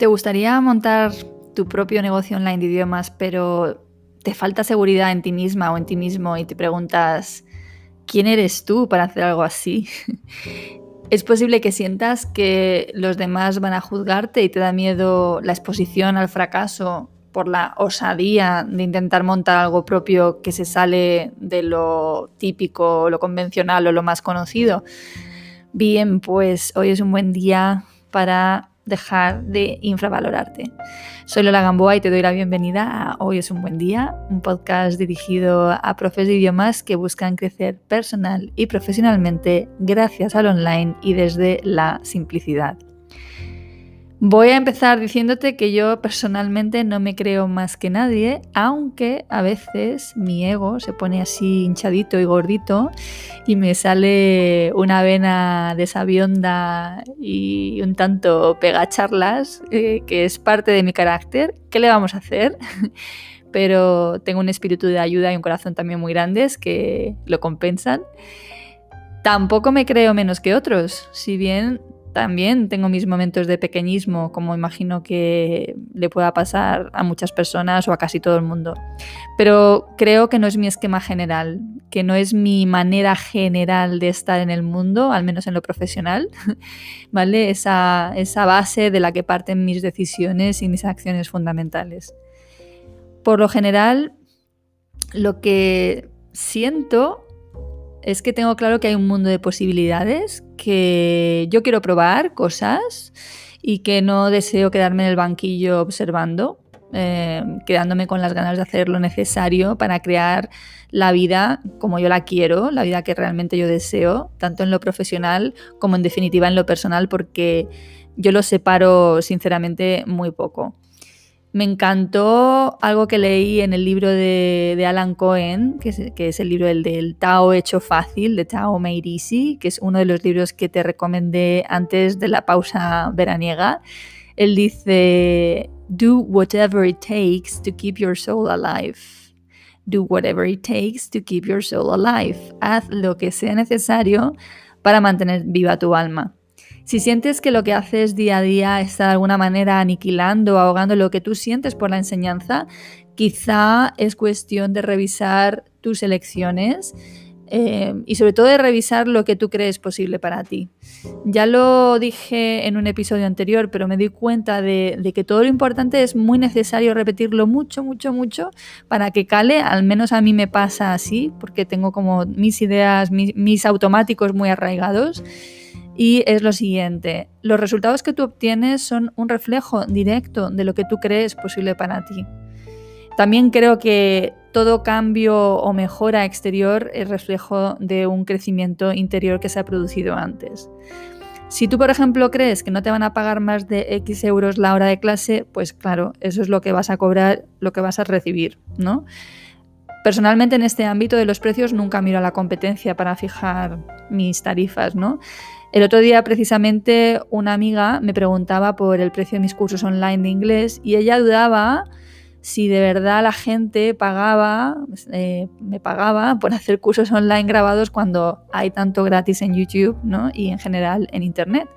¿Te gustaría montar tu propio negocio online de idiomas, pero te falta seguridad en ti misma o en ti mismo y te preguntas, ¿quién eres tú para hacer algo así? es posible que sientas que los demás van a juzgarte y te da miedo la exposición al fracaso por la osadía de intentar montar algo propio que se sale de lo típico, lo convencional o lo más conocido. Bien, pues hoy es un buen día para dejar de infravalorarte. Soy Lola Gamboa y te doy la bienvenida a Hoy es un buen día, un podcast dirigido a profes de idiomas que buscan crecer personal y profesionalmente gracias al online y desde la simplicidad. Voy a empezar diciéndote que yo personalmente no me creo más que nadie, aunque a veces mi ego se pone así hinchadito y gordito y me sale una vena de sabionda y un tanto pegacharlas, eh, que es parte de mi carácter. ¿Qué le vamos a hacer? Pero tengo un espíritu de ayuda y un corazón también muy grandes que lo compensan. Tampoco me creo menos que otros, si bien también tengo mis momentos de pequeñismo, como imagino que le pueda pasar a muchas personas o a casi todo el mundo. Pero creo que no es mi esquema general, que no es mi manera general de estar en el mundo, al menos en lo profesional, ¿vale? Esa, esa base de la que parten mis decisiones y mis acciones fundamentales. Por lo general, lo que siento es que tengo claro que hay un mundo de posibilidades, que yo quiero probar cosas y que no deseo quedarme en el banquillo observando, eh, quedándome con las ganas de hacer lo necesario para crear la vida como yo la quiero, la vida que realmente yo deseo, tanto en lo profesional como en definitiva en lo personal, porque yo lo separo sinceramente muy poco. Me encantó algo que leí en el libro de, Alan Cohen, que es, el libro del, Tao hecho fácil, de Tao Made Easy, que es uno de los libros que te recomendé antes de la pausa veraniega. Él dice, do whatever it takes to keep your soul alive. Do whatever it takes to keep your soul alive. Haz lo que sea necesario para mantener viva tu alma. Si sientes que lo que haces día a día está de alguna manera aniquilando ahogando lo que tú sientes por la enseñanza, quizá es cuestión de revisar tus elecciones eh, y sobre todo de revisar lo que tú crees posible para ti. Ya lo dije en un episodio anterior, pero me di cuenta de, que todo lo importante es muy necesario repetirlo mucho, mucho, mucho para que cale, al menos a mí me pasa así, porque tengo como mis ideas, mis automáticos muy arraigados. Y es lo siguiente, los resultados que tú obtienes son un reflejo directo de lo que tú crees posible para ti. También creo que todo cambio o mejora exterior es reflejo de un crecimiento interior que se ha producido antes. Si tú, por ejemplo, crees que no te van a pagar más de X euros la hora de clase, pues claro, eso es lo que vas a cobrar, lo que vas a recibir, ¿no? Personalmente en este ámbito de los precios nunca miro a la competencia para fijar mis tarifas, ¿no? El otro día precisamente una amiga me preguntaba por el precio de mis cursos online de inglés y ella dudaba si de verdad la gente pagaba, eh, me pagaba por hacer cursos online grabados cuando hay tanto gratis en YouTube ¿no? y en general en Internet.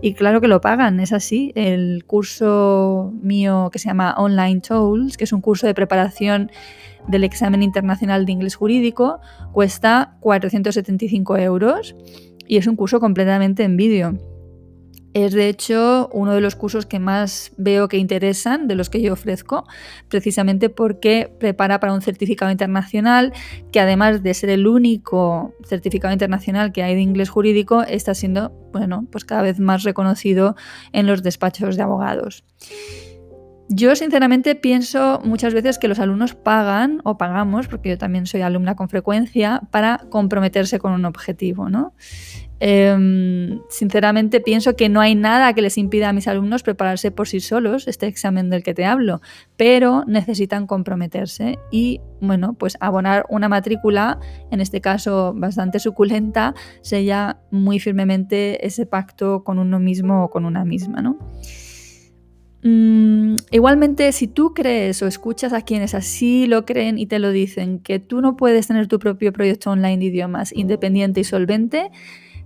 Y claro que lo pagan, es así. El curso mío que se llama Online Tools, que es un curso de preparación del examen internacional de inglés jurídico, cuesta 475 euros y es un curso completamente en vídeo. Es de hecho uno de los cursos que más veo que interesan de los que yo ofrezco, precisamente porque prepara para un certificado internacional que además de ser el único certificado internacional que hay de inglés jurídico, está siendo, bueno, pues cada vez más reconocido en los despachos de abogados. Yo sinceramente pienso muchas veces que los alumnos pagan o pagamos, porque yo también soy alumna con frecuencia, para comprometerse con un objetivo, ¿no? Em, sinceramente pienso que no hay nada que les impida a mis alumnos prepararse por sí solos este examen del que te hablo, pero necesitan comprometerse y, bueno, pues abonar una matrícula, en este caso bastante suculenta, sella muy firmemente ese pacto con uno mismo o con una misma, ¿no? Mm, igualmente, si tú crees o escuchas a quienes así lo creen y te lo dicen, que tú no puedes tener tu propio proyecto online de idiomas independiente y solvente,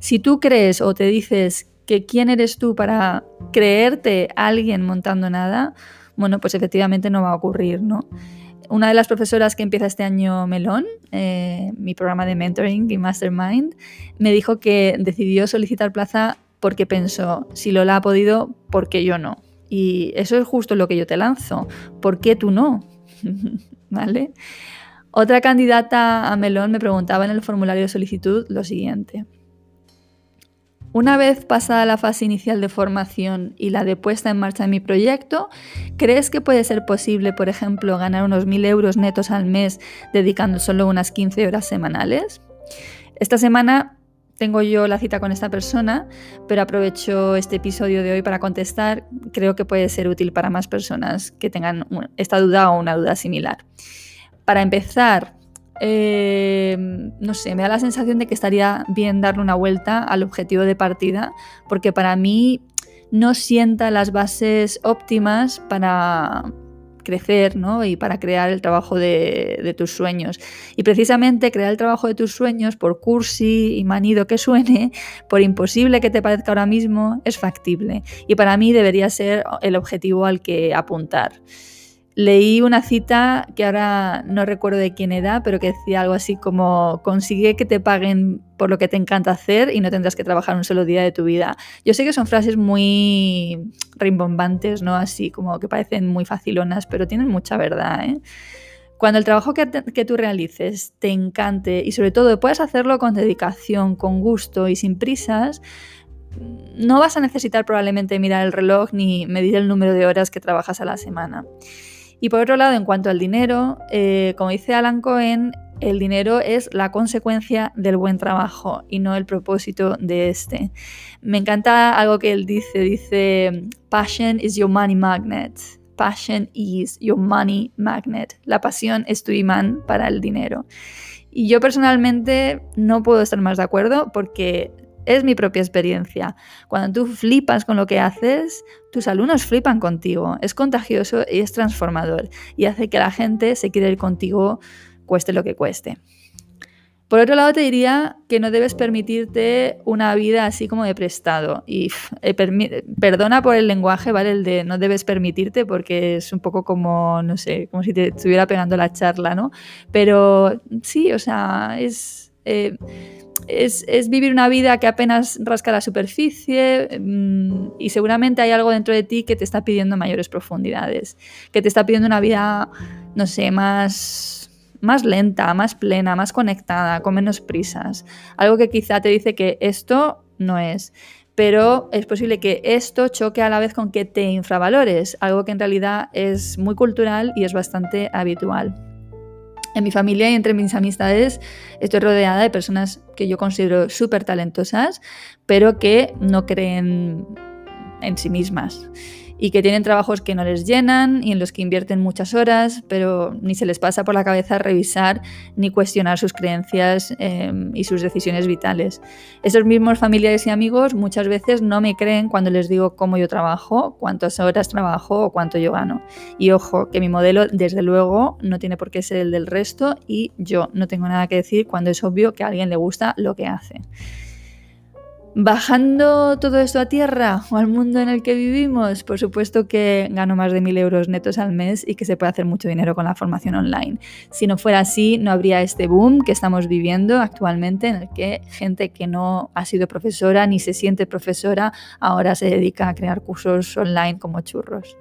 si tú crees o te dices que quién eres tú para creerte alguien montando nada, bueno, pues efectivamente no va a ocurrir, ¿no? Una de las profesoras que empieza este año Melón, eh, mi programa de mentoring y mastermind, me dijo que decidió solicitar plaza porque pensó, si Lola ha podido, ¿por qué yo no? Y eso es justo lo que yo te lanzo. ¿Por qué tú no? ¿Vale? Otra candidata a Melón me preguntaba en el formulario de solicitud lo siguiente. Una vez pasada la fase inicial de formación y la de puesta en marcha de mi proyecto, ¿crees que puede ser posible, por ejemplo, ganar unos 1.000 euros netos al mes dedicando solo unas 15 horas semanales? Esta semana tengo yo la cita con esta persona, pero aprovecho este episodio de hoy para contestar. Creo que puede ser útil para más personas que tengan esta duda o una duda similar. Para empezar, Em, no sé, me da la sensación de que estaría bien darle una vuelta al objetivo de partida, porque para mí no sienta las bases óptimas para crecer ¿no? y para crear el trabajo de, de, tus sueños. Y precisamente crear el trabajo de tus sueños, por cursi y manido que suene, por imposible que te parezca ahora mismo, es factible. Y para mí debería ser el objetivo al que apuntar leí una cita que ahora no recuerdo de quién era, pero que decía algo así como consigue que te paguen por lo que te encanta hacer y no tendrás que trabajar un solo día de tu vida. Yo sé que son frases muy rimbombantes, ¿no? Así como que parecen muy facilonas, pero tienen mucha verdad, ¿eh? Cuando el trabajo que, que, tú realices te encante y sobre todo puedas hacerlo con dedicación, con gusto y sin prisas, no vas a necesitar probablemente mirar el reloj ni medir el número de horas que trabajas a la semana. Y por otro lado, en cuanto al dinero, eh, como dice Alan Cohen, el dinero es la consecuencia del buen trabajo y no el propósito de este. Me encanta algo que él dice, dice, passion is your money magnet. Passion is your money magnet. La pasión es tu imán para el dinero. Y yo personalmente no puedo estar más de acuerdo porque es mi propia experiencia. Cuando tú flipas con lo que haces, tus alumnos flipan contigo. Es contagioso y es transformador y hace que la gente se quiera ir contigo cueste lo que cueste. Por otro lado, te diría que no debes permitirte una vida así como de prestado. Y eh, perdona por el lenguaje, ¿vale? El de no debes permitirte, porque es un poco como, no sé, como si te estuviera pegando la charla, ¿no? Pero sí, o sea, es. Eh, es, vivir una vida que apenas rasca la superficie mm, y seguramente hay algo dentro de ti que te está pidiendo mayores profundidades, que te está pidiendo una vida, no sé, más, más lenta, más plena, más conectada, con menos prisas. Algo que quizá te dice que esto no es. Pero es posible que esto choque a la vez con que te infravalores, algo que en realidad es muy cultural y es bastante habitual. En mi familia y entre mis amistades estoy rodeada de personas que yo considero súper talentosas, pero que no creen en sí mismas y que tienen trabajos que no les llenan y en los que invierten muchas horas, pero ni se les pasa por la cabeza revisar ni cuestionar sus creencias eh, y sus decisiones vitales. Esos mismos familiares y amigos muchas veces no me creen cuando les digo cómo yo trabajo, cuántas horas trabajo o cuánto yo gano. Y ojo, que mi modelo desde luego no tiene por qué ser el del resto y yo no tengo nada que decir cuando es obvio que a alguien le gusta lo que hace. Bajando todo esto a tierra o al mundo en el que vivimos, por supuesto que gano más de mil euros netos al mes y que se puede hacer mucho dinero con la formación online. Si no fuera así, no habría este boom que estamos viviendo actualmente en el que gente que no ha sido profesora ni se siente profesora ahora se dedica a crear cursos online como churros.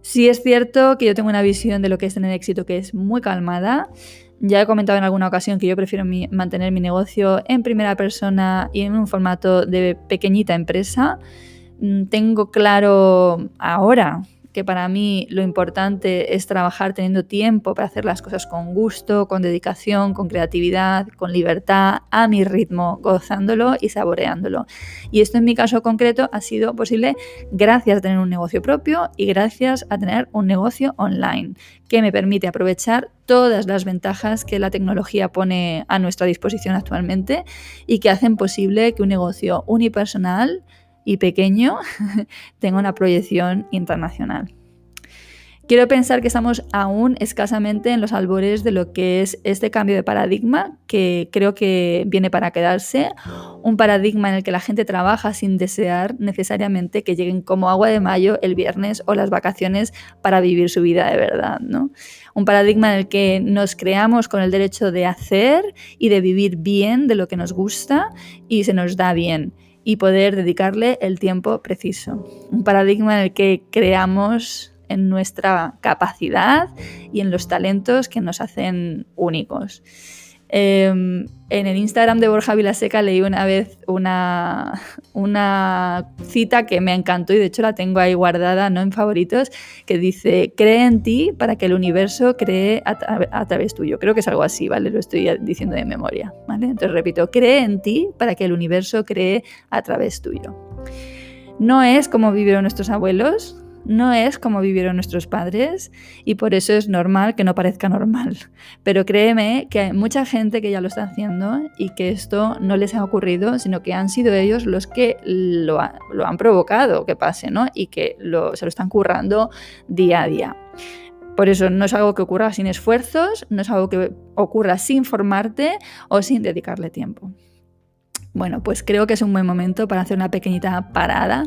Sí es cierto que yo tengo una visión de lo que es tener éxito que es muy calmada. Ya he comentado en alguna ocasión que yo prefiero mantener mi negocio en primera persona y en un formato de pequeñita empresa. Mm, tengo claro ahora que para mí lo importante es trabajar teniendo tiempo para hacer las cosas con gusto, con dedicación, con creatividad, con libertad, a mi ritmo, gozándolo y saboreándolo. Y esto en mi caso concreto ha sido posible gracias a tener un negocio propio y gracias a tener un negocio online que me permite aprovechar todas las ventajas que la tecnología pone a nuestra disposición actualmente y que hacen posible que un negocio unipersonal y pequeño tenga una proyección internacional. Quiero pensar que estamos aún escasamente en los albores de lo que es este cambio de paradigma, que creo que viene para quedarse, un paradigma en el que la gente trabaja sin desear necesariamente que lleguen como agua de mayo el viernes o las vacaciones para vivir su vida de verdad, ¿no? Un paradigma en el que nos creamos con el derecho de hacer y de vivir bien de lo que nos gusta y se nos da bien y poder dedicarle el tiempo preciso. Un paradigma en el que creamos en nuestra capacidad y en los talentos que nos hacen únicos. Em, en el Instagram de Borja Vilaseca leí una vez una, cita que me encantó y de hecho la tengo ahí guardada, no en favoritos, que dice, cree en ti para que el universo cree a, través tuyo. Creo que es algo así, ¿vale? Lo estoy diciendo de memoria, ¿vale? Entonces repito, cree en ti para que el universo cree a través tuyo. No es como vivieron nuestros abuelos, no es como vivieron nuestros padres y por eso es normal que no parezca normal. Pero créeme que hay mucha gente que ya lo está haciendo y que esto no les ha ocurrido, sino que han sido ellos los que lo, han provocado que pase, ¿no? Y que se lo están currando día a día. Por eso no es algo que ocurra sin esfuerzos, no es algo que ocurra sin formarte o sin dedicarle tiempo. Bueno, pues creo que es un buen momento para hacer una pequeñita parada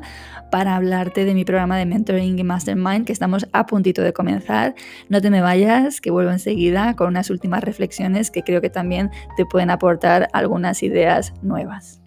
para hablarte de mi programa de mentoring y mastermind que estamos a puntito de comenzar. No te me vayas, que vuelvo enseguida con unas últimas reflexiones que creo que también te pueden aportar algunas ideas nuevas.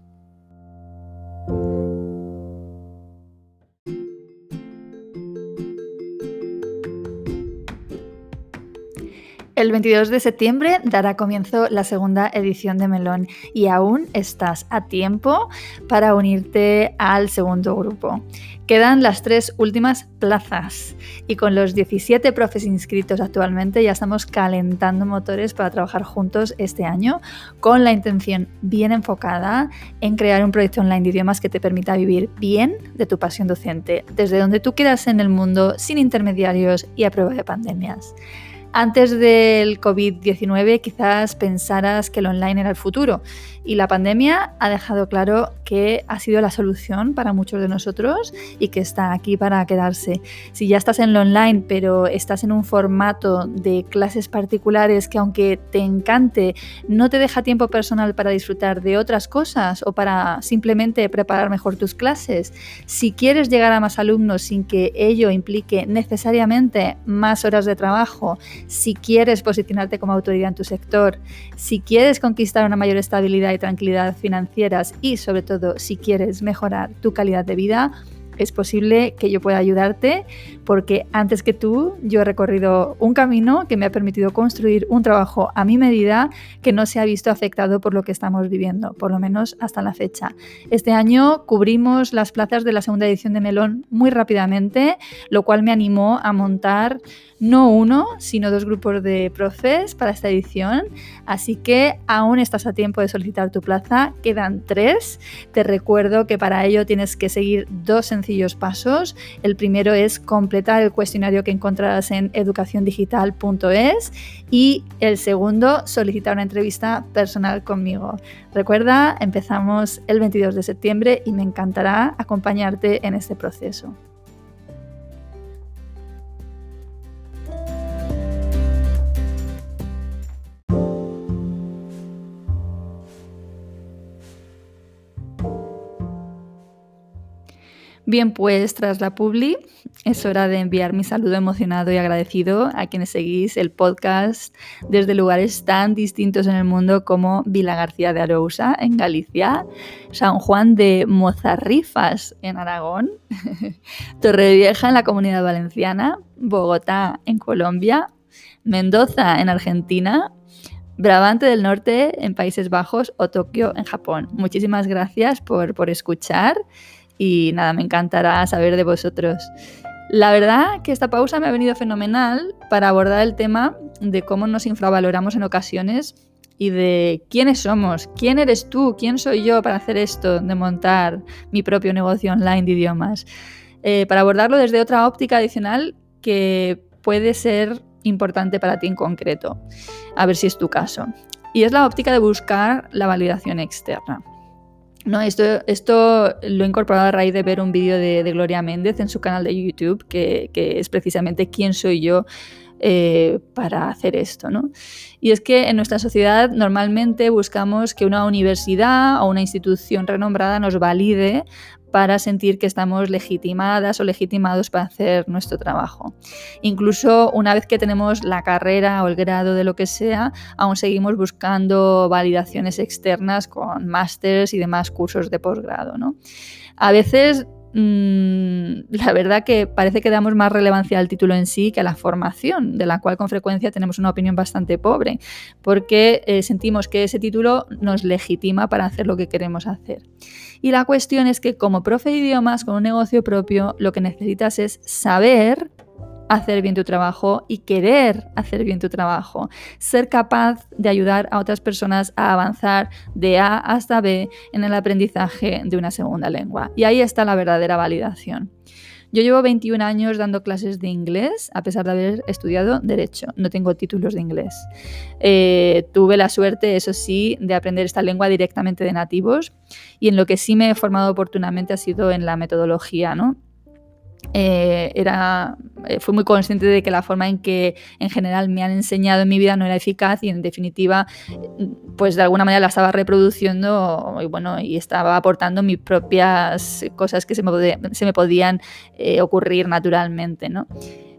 El 22 de septiembre dará comienzo la segunda edición de Melón y aún estás a tiempo para unirte al segundo grupo. Quedan las tres últimas plazas y con los 17 profes inscritos actualmente ya estamos calentando motores para trabajar juntos este año con la intención bien enfocada en crear un proyecto online de idiomas que te permita vivir bien de tu pasión docente, desde donde tú quieras en el mundo, sin intermediarios y a prueba de pandemias. Antes del COVID-19 quizás pensaras que el online era el futuro y la pandemia ha dejado claro que ha sido la solución para muchos de nosotros y que está aquí para quedarse. Si ya estás en lo online, pero estás en un formato de clases particulares que aunque te encante, no te deja tiempo personal para disfrutar de otras cosas o para simplemente preparar mejor tus clases, si quieres llegar a más alumnos sin que ello implique necesariamente más horas de trabajo, si quieres posicionarte como autoridad en tu sector, si quieres conquistar una mayor estabilidad y tranquilidad financieras y sobre todo si quieres mejorar tu calidad de vida, es posible que yo pueda ayudarte porque antes que tú yo he recorrido un camino que me ha permitido construir un trabajo a mi medida que no se ha visto afectado por lo que estamos viviendo, por lo menos hasta la fecha. Este año cubrimos las plazas de la segunda edición de Melón muy rápidamente, lo cual me animó a montar no uno, sino dos grupos de profes para esta edición. Así que aún estás a tiempo de solicitar tu plaza, quedan tres. Te recuerdo que para ello tienes que seguir dos sencillos pasos. El primero es completar el cuestionario que encontrarás en educaciondigital.es y el segundo, solicitar una entrevista personal conmigo. Recuerda, empezamos el 22 de septiembre y me encantará acompañarte en este proceso. Bien, pues tras la publi es hora de enviar mi saludo emocionado y agradecido a quienes seguís el podcast desde lugares tan distintos en el mundo como Vila García de Arousa en Galicia, San Juan de Mozarrifas en Aragón, Torrevieja en la Comunidad Valenciana, Bogotá en Colombia, Mendoza en Argentina, Brabante del Norte en Países Bajos o Tokio en Japón. Muchísimas gracias por, por escuchar y nada, me encantará saber de vosotros. La verdad que esta pausa me ha venido fenomenal para abordar el tema de cómo nos infravaloramos en ocasiones y de quiénes somos, quién eres tú, quién soy yo para hacer esto, de montar mi propio negocio online de idiomas. Eh, para abordarlo desde otra óptica adicional que puede ser importante para ti en concreto. A ver si es tu caso. Y es la óptica de buscar la validación externa. No, esto, esto lo he incorporado a raíz de ver un vídeo de, Gloria Méndez en su canal de YouTube, que, que es precisamente quién soy yo eh, para hacer esto. ¿no? Y es que en nuestra sociedad normalmente buscamos que una universidad o una institución renombrada nos valide para sentir que estamos legitimadas o legitimados para hacer nuestro trabajo. Incluso una vez que tenemos la carrera o el grado de lo que sea, aún seguimos buscando validaciones externas con másters y demás cursos de posgrado. ¿no? A veces Mm, la verdad que parece que damos más relevancia al título en sí que a la formación, de la cual con frecuencia tenemos una opinión bastante pobre, porque eh, sentimos que ese título nos legitima para hacer lo que queremos hacer. Y la cuestión es que como profe de idiomas con un negocio propio, lo que necesitas es saber hacer bien tu trabajo y querer hacer bien tu trabajo. Ser capaz de ayudar a otras personas a avanzar de A hasta B en el aprendizaje de una segunda lengua. Y ahí está la verdadera validación. Yo llevo 21 años dando clases de inglés, a pesar de haber estudiado Derecho. No tengo títulos de inglés. Eh, tuve la suerte, eso sí, de aprender esta lengua directamente de nativos y en lo que sí me he formado oportunamente ha sido en la metodología, ¿no? Eh, era, eh, fui muy consciente de que la forma en que en general me han enseñado en mi vida no era eficaz y en definitiva pues de alguna manera la estaba reproduciendo y bueno y estaba aportando mis propias cosas que se me, se me podían eh, ocurrir naturalmente ¿no?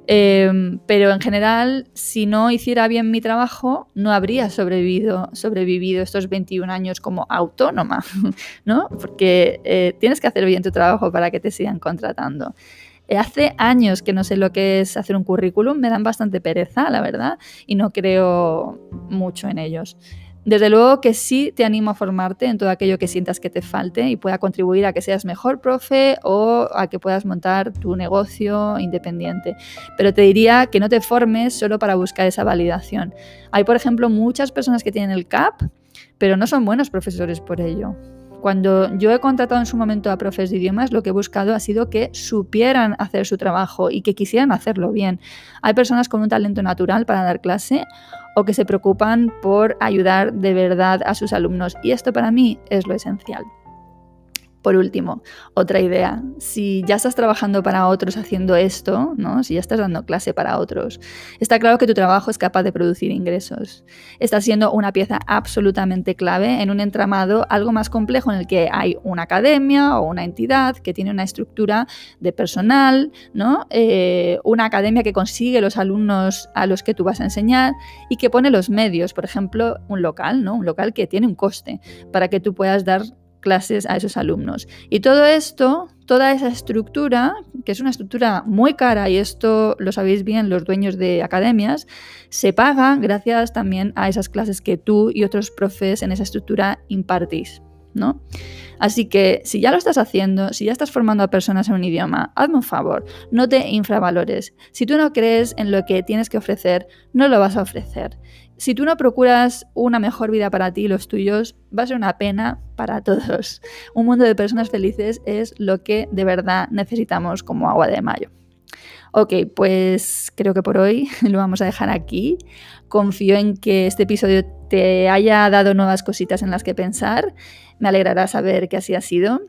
Em, pero en general, si no hiciera bien mi trabajo, no habría sobrevivido, sobrevivido estos 21 años como autónoma, ¿no? Porque tienes que hacer bien tu trabajo para que te sigan contratando. Eh, hace años que no sé lo que es hacer un currículum, me dan bastante pereza, la verdad, y no creo mucho en ellos. Desde luego que sí te animo a formarte en todo aquello que sientas que te falte y pueda contribuir a que seas mejor profe o a que puedas montar tu negocio independiente. Pero te diría que no te formes solo para buscar esa validación. Hay, por ejemplo, muchas personas que tienen el CAP, pero no son buenos profesores por ello. Cuando yo he contratado en su momento a profes de idiomas, lo que he buscado ha sido que supieran hacer su trabajo y que quisieran hacerlo bien. Hay personas con un talento natural para dar clase o que se preocupan por ayudar de verdad a sus alumnos y esto para mí es lo esencial. Por último, otra idea. Si ya estás trabajando para otros haciendo esto, ¿no? si ya estás dando clase para otros, está claro que tu trabajo es capaz de producir ingresos. Estás siendo una pieza absolutamente clave en un entramado algo más complejo en el que hay una academia o una entidad que tiene una estructura de personal, ¿no? Eh, una academia que consigue los alumnos a los que tú vas a enseñar y que pone los medios, por ejemplo, un local, ¿no? un local que tiene un coste para que tú puedas dar clases a esos alumnos. Y todo esto, toda esa estructura, que es una estructura muy cara, y esto lo sabéis bien los dueños de academias, se paga gracias también a esas clases que tú y otros profes en esa estructura impartís. ¿No? Así que si ya lo estás haciendo, si ya estás formando a personas en un idioma, hazme un favor, no te infravalores. Si tú no crees en lo que tienes que ofrecer, no lo vas a ofrecer. Si tú no procuras una mejor vida para ti y los tuyos, va a ser una pena para todos. Un mundo de personas felices es lo que de verdad necesitamos como agua de mayo. Ok, pues creo que por hoy lo vamos a dejar aquí. Confío en que este episodio te haya dado nuevas cositas en las que pensar. Me alegrará saber que así ha sido.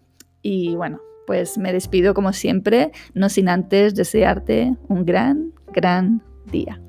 Y bueno, pues me despido como siempre, no sin antes desearte un gran, gran día.